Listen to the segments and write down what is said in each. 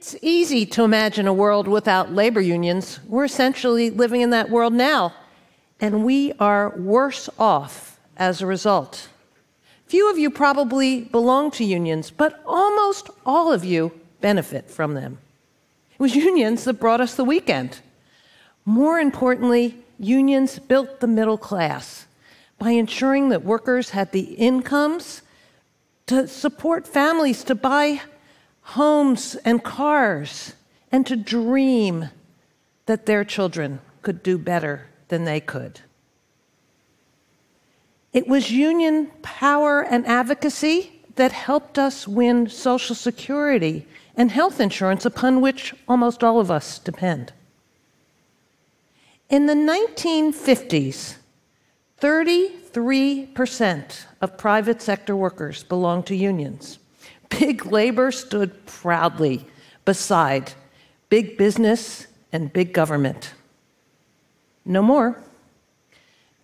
It's easy to imagine a world without labor unions. We're essentially living in that world now, and we are worse off as a result. Few of you probably belong to unions, but almost all of you benefit from them. It was unions that brought us the weekend. More importantly, unions built the middle class by ensuring that workers had the incomes to support families to buy homes and cars and to dream that their children could do better than they could. It was union power and advocacy that helped us win Social Security and health insurance, upon which almost all of us depend. In the 1950s, 33% of private sector workers belonged to unions. Big labor stood proudly beside big business and big government. No more.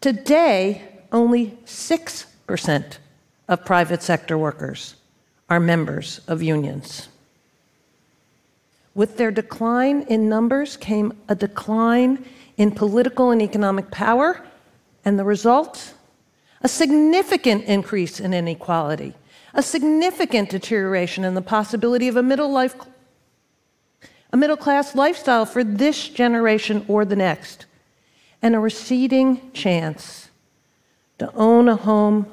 Today, only 6% of private sector workers are members of unions. With their decline in numbers came a decline in political and economic power, and the result? A significant increase in inequality a significant deterioration in the possibility of a middle life a middle class lifestyle for this generation or the next, and a receding chance to own a home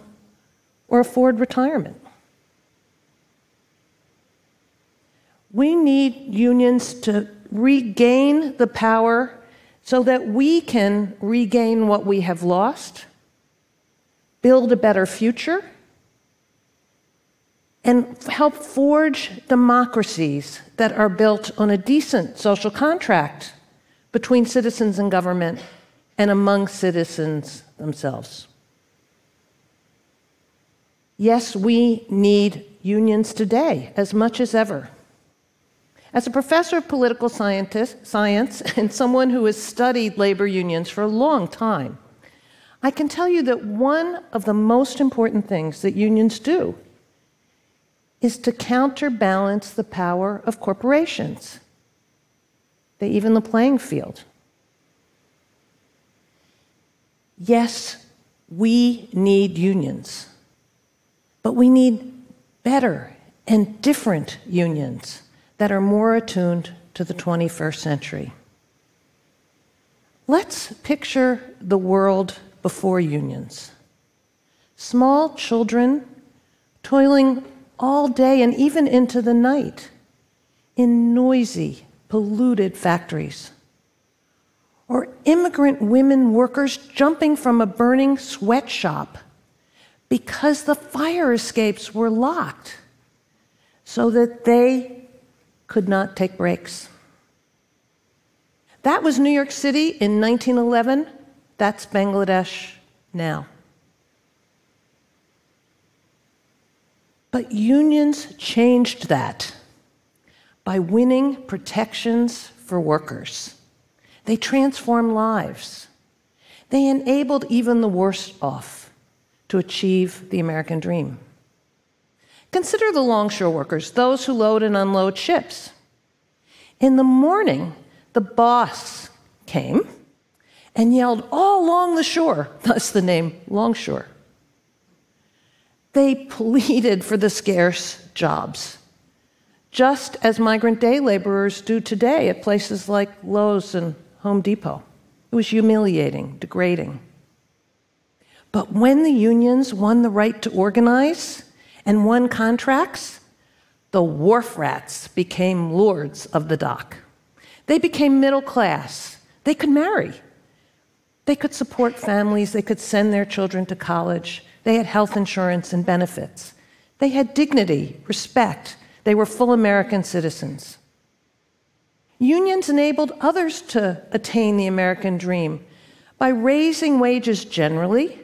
or afford retirement. We need unions to regain the power so that we can regain what we have lost, build a better future, and help forge democracies that are built on a decent social contract between citizens and government and among citizens themselves. Yes, we need unions today as much as ever. As a professor of political science and someone who has studied labor unions for a long time, I can tell you that one of the most important things that unions do is to counterbalance the power of corporations. They even the playing field. Yes, we need unions, but we need better and different unions that are more attuned to the 21st century. Let's picture the world before unions. Small children toiling all day and even into the night in noisy, polluted factories. Or immigrant women workers jumping from a burning sweatshop because the fire escapes were locked so that they could not take breaks. That was New York City in 1911. That's Bangladesh now. But unions changed that by winning protections for workers. They transformed lives. They enabled even the worst off to achieve the American dream. Consider the longshore workers, those who load and unload ships. In the morning, the boss came and yelled all along the shore, thus the name longshore. They pleaded for the scarce jobs, just as migrant day laborers do today at places like Lowe's and Home Depot. It was humiliating, degrading. But when the unions won the right to organize and won contracts, the wharf rats became lords of the dock. They became middle class. They could marry. They could support families. They could send their children to college. They had health insurance and benefits. They had dignity, respect. They were full American citizens. Unions enabled others to attain the American dream by raising wages generally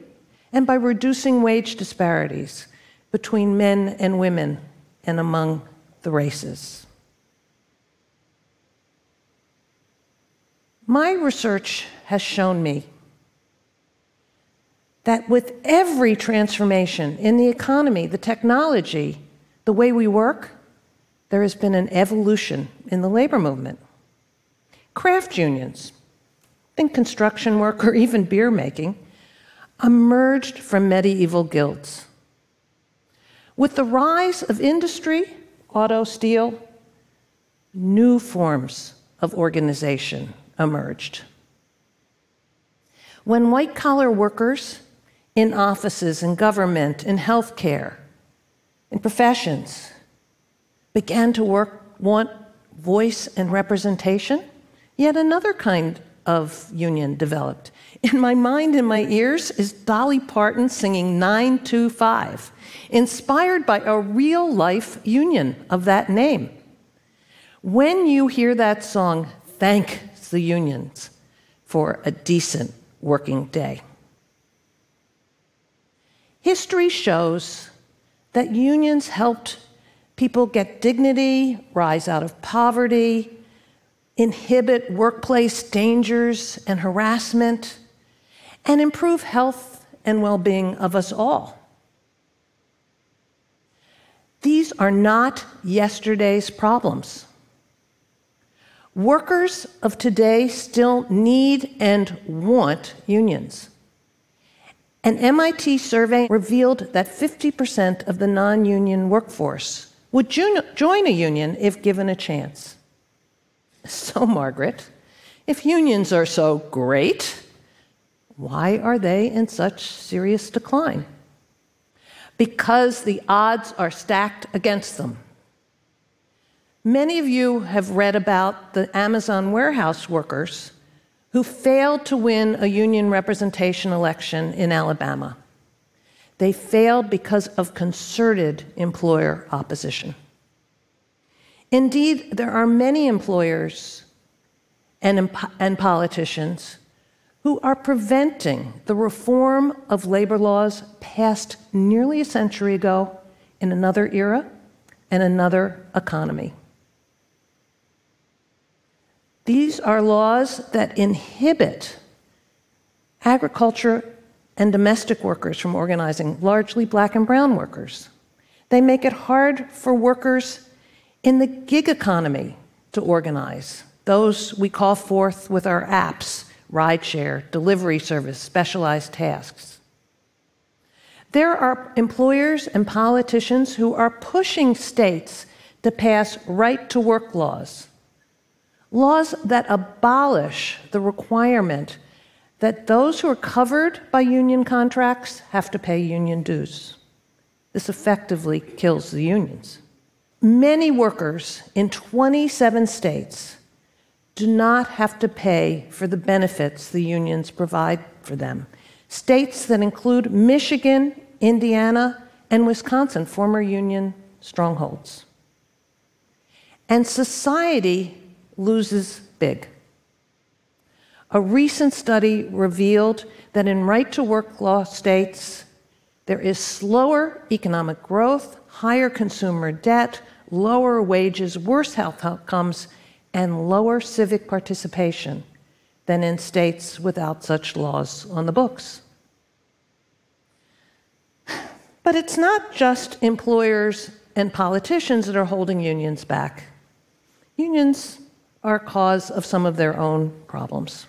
and by reducing wage disparities between men and women and among the races. My research has shown me that with every transformation in the economy, the technology, the way we work, there has been an evolution in the labor movement. Craft unions, think construction work or even beer making, emerged from medieval guilds. With the rise of industry, auto, steel, new forms of organization emerged. When white collar workers in offices, in government, in healthcare, in professions began to work, want voice and representation, yet another kind of union developed. In my mind and my ears is Dolly Parton singing 925, inspired by a real life union of that name. When you hear that song, thank the unions for a decent working day. History shows that unions helped people get dignity, rise out of poverty, inhibit workplace dangers and harassment, and improve health and well being of us all. These are not yesterday's problems. Workers of today still need and want unions. An MIT survey revealed that 50% of the non union workforce would join a union if given a chance. So, Margaret, if unions are so great, why are they in such serious decline? Because the odds are stacked against them. Many of you have read about the Amazon warehouse workers who failed to win a union representation election in Alabama. They failed because of concerted employer opposition. Indeed, there are many employers and, and politicians who are preventing the reform of labor laws passed nearly a century ago in another era and another economy. These are laws that inhibit agriculture and domestic workers from organizing, largely black and brown workers. They make it hard for workers in the gig economy to organize, those we call forth with our apps, rideshare, delivery service, specialized tasks. There are employers and politicians who are pushing states to pass right to work laws laws that abolish the requirement that those who are covered by union contracts have to pay union dues. This effectively kills the unions. Many workers in 27 states do not have to pay for the benefits the unions provide for them. States that include Michigan, Indiana, and Wisconsin, former union strongholds. And society loses big. A recent study revealed that in right to work law states, there is slower economic growth, higher consumer debt, lower wages, worse health outcomes, and lower civic participation than in states without such laws on the books. But it's not just employers and politicians that are holding unions back. Unions are cause of some of their own problems.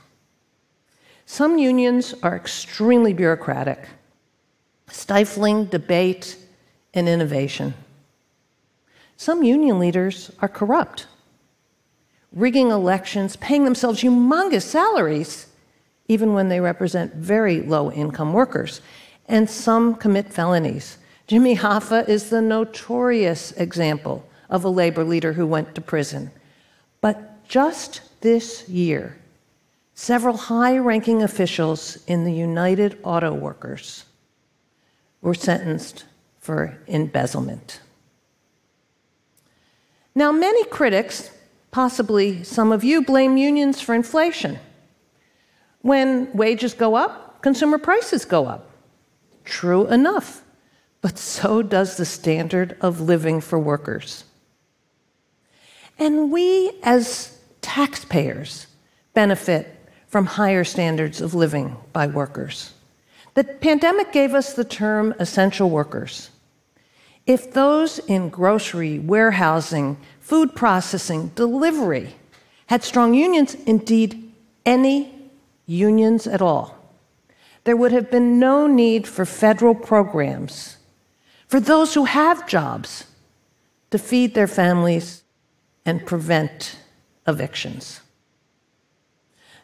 Some unions are extremely bureaucratic, stifling debate and innovation. Some union leaders are corrupt, rigging elections, paying themselves humongous salaries, even when they represent very low income workers. And some commit felonies. Jimmy Hoffa is the notorious example of a labor leader who went to prison. But just this year, several high ranking officials in the United Auto Workers were sentenced for embezzlement. Now, many critics, possibly some of you, blame unions for inflation. When wages go up, consumer prices go up. True enough, but so does the standard of living for workers. And we, as taxpayers benefit from higher standards of living by workers. The pandemic gave us the term essential workers. If those in grocery, warehousing, food processing, delivery had strong unions, indeed, any unions at all, there would have been no need for federal programs for those who have jobs to feed their families and prevent evictions.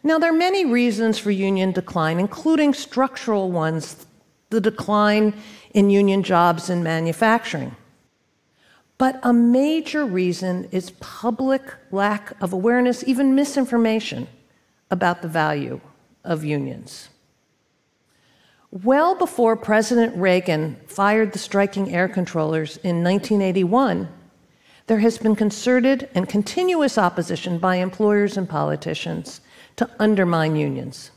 Now, there are many reasons for union decline, including structural ones, the decline in union jobs in manufacturing. But a major reason is public lack of awareness, even misinformation about the value of unions. Well before President Reagan fired the striking air controllers in 1981, there has been concerted and continuous opposition by employers and politicians to undermine unions.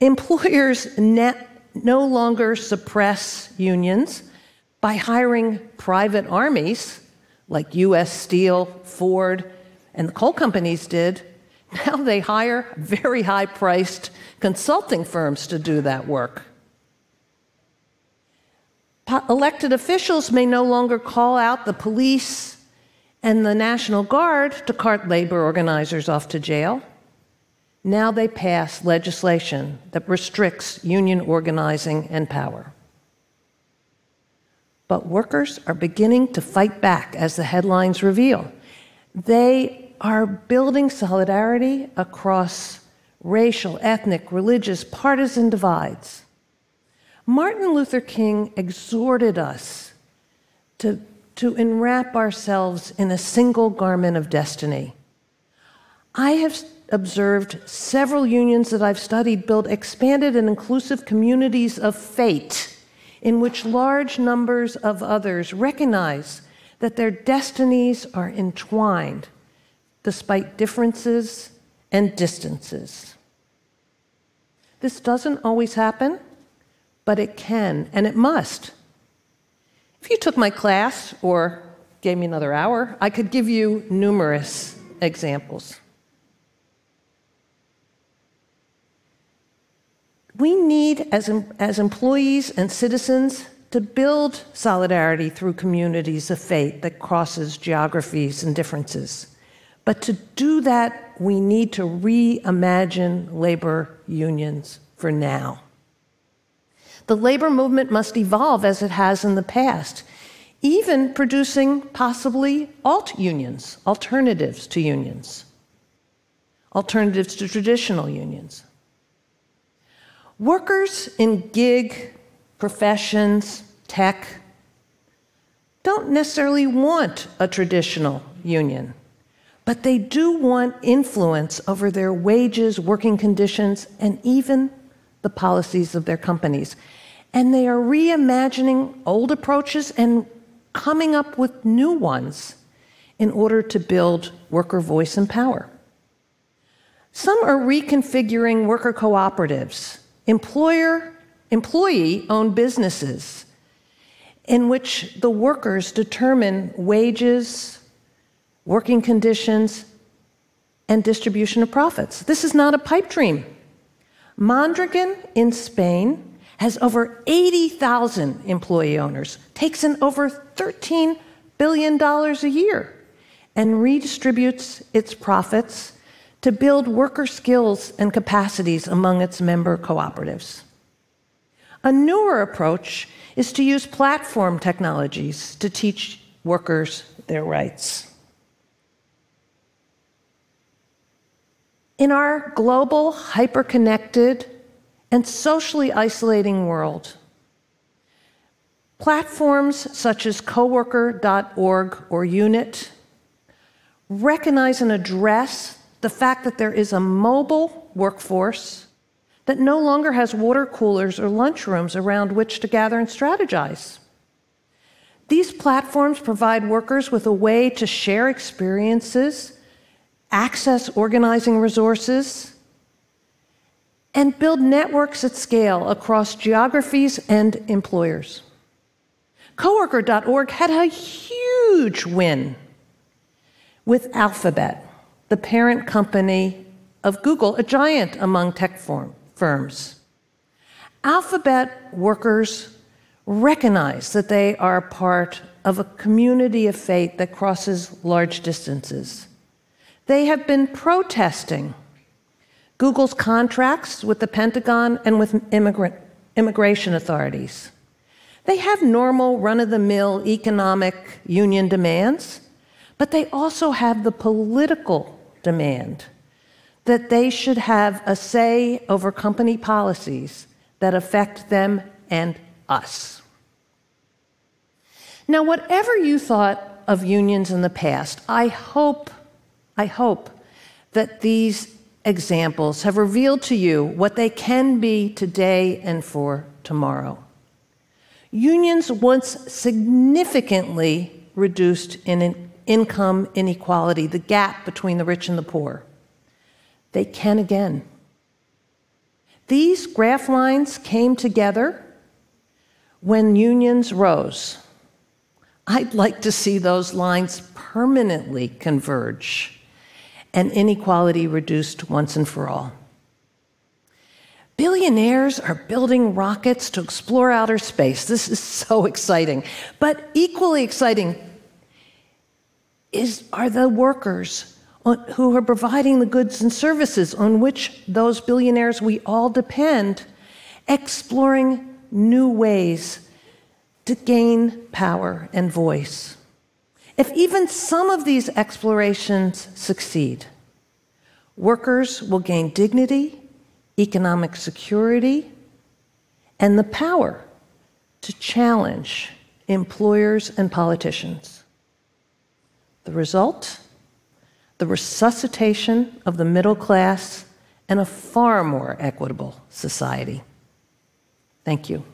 Employers no longer suppress unions by hiring private armies like US Steel, Ford, and the coal companies did. Now they hire very high priced consulting firms to do that work. Po- elected officials may no longer call out the police and the National Guard to cart labor organizers off to jail. Now they pass legislation that restricts union organizing and power. But workers are beginning to fight back, as the headlines reveal. They are building solidarity across racial, ethnic, religious, partisan divides. Martin Luther King exhorted us to to enwrap ourselves in a single garment of destiny. I have observed several unions that I've studied build expanded and inclusive communities of fate in which large numbers of others recognize that their destinies are entwined despite differences and distances. This doesn't always happen, but it can and it must. If you took my class or gave me another hour, I could give you numerous examples. We need, as, as employees and citizens, to build solidarity through communities of faith that crosses geographies and differences. But to do that, we need to reimagine labor unions for now. The labor movement must evolve as it has in the past, even producing possibly alt unions, alternatives to unions, alternatives to traditional unions. Workers in gig professions, tech, don't necessarily want a traditional union, but they do want influence over their wages, working conditions, and even the policies of their companies and they are reimagining old approaches and coming up with new ones in order to build worker voice and power. Some are reconfiguring worker cooperatives, employer employee owned businesses in which the workers determine wages, working conditions, and distribution of profits. This is not a pipe dream. Mondragon in Spain has over 80,000 employee owners, takes in over $13 billion a year, and redistributes its profits to build worker skills and capacities among its member cooperatives. A newer approach is to use platform technologies to teach workers their rights. In our global, hyper-connected, and socially isolating world. Platforms such as coworker.org or Unit recognize and address the fact that there is a mobile workforce that no longer has water coolers or lunchrooms around which to gather and strategize. These platforms provide workers with a way to share experiences, access organizing resources, and build networks at scale across geographies and employers. Coworker.org had a huge win with Alphabet, the parent company of Google, a giant among tech firms. Alphabet workers recognize that they are part of a community of faith that crosses large distances. They have been protesting Google's contracts with the Pentagon and with immigrant, immigration authorities. They have normal, run of the mill economic union demands, but they also have the political demand that they should have a say over company policies that affect them and us. Now, whatever you thought of unions in the past, I hope, I hope that these examples have revealed to you what they can be today and for tomorrow. Unions once significantly reduced in income inequality, the gap between the rich and the poor. They can again. These graph lines came together when unions rose. I'd like to see those lines permanently converge and inequality reduced once and for all. Billionaires are building rockets to explore outer space. This is so exciting. But equally exciting is, are the workers who are providing the goods and services on which those billionaires we all depend, exploring new ways to gain power and voice. If even some of these explorations succeed, workers will gain dignity, economic security, and the power to challenge employers and politicians. The result? The resuscitation of the middle class and a far more equitable society. Thank you.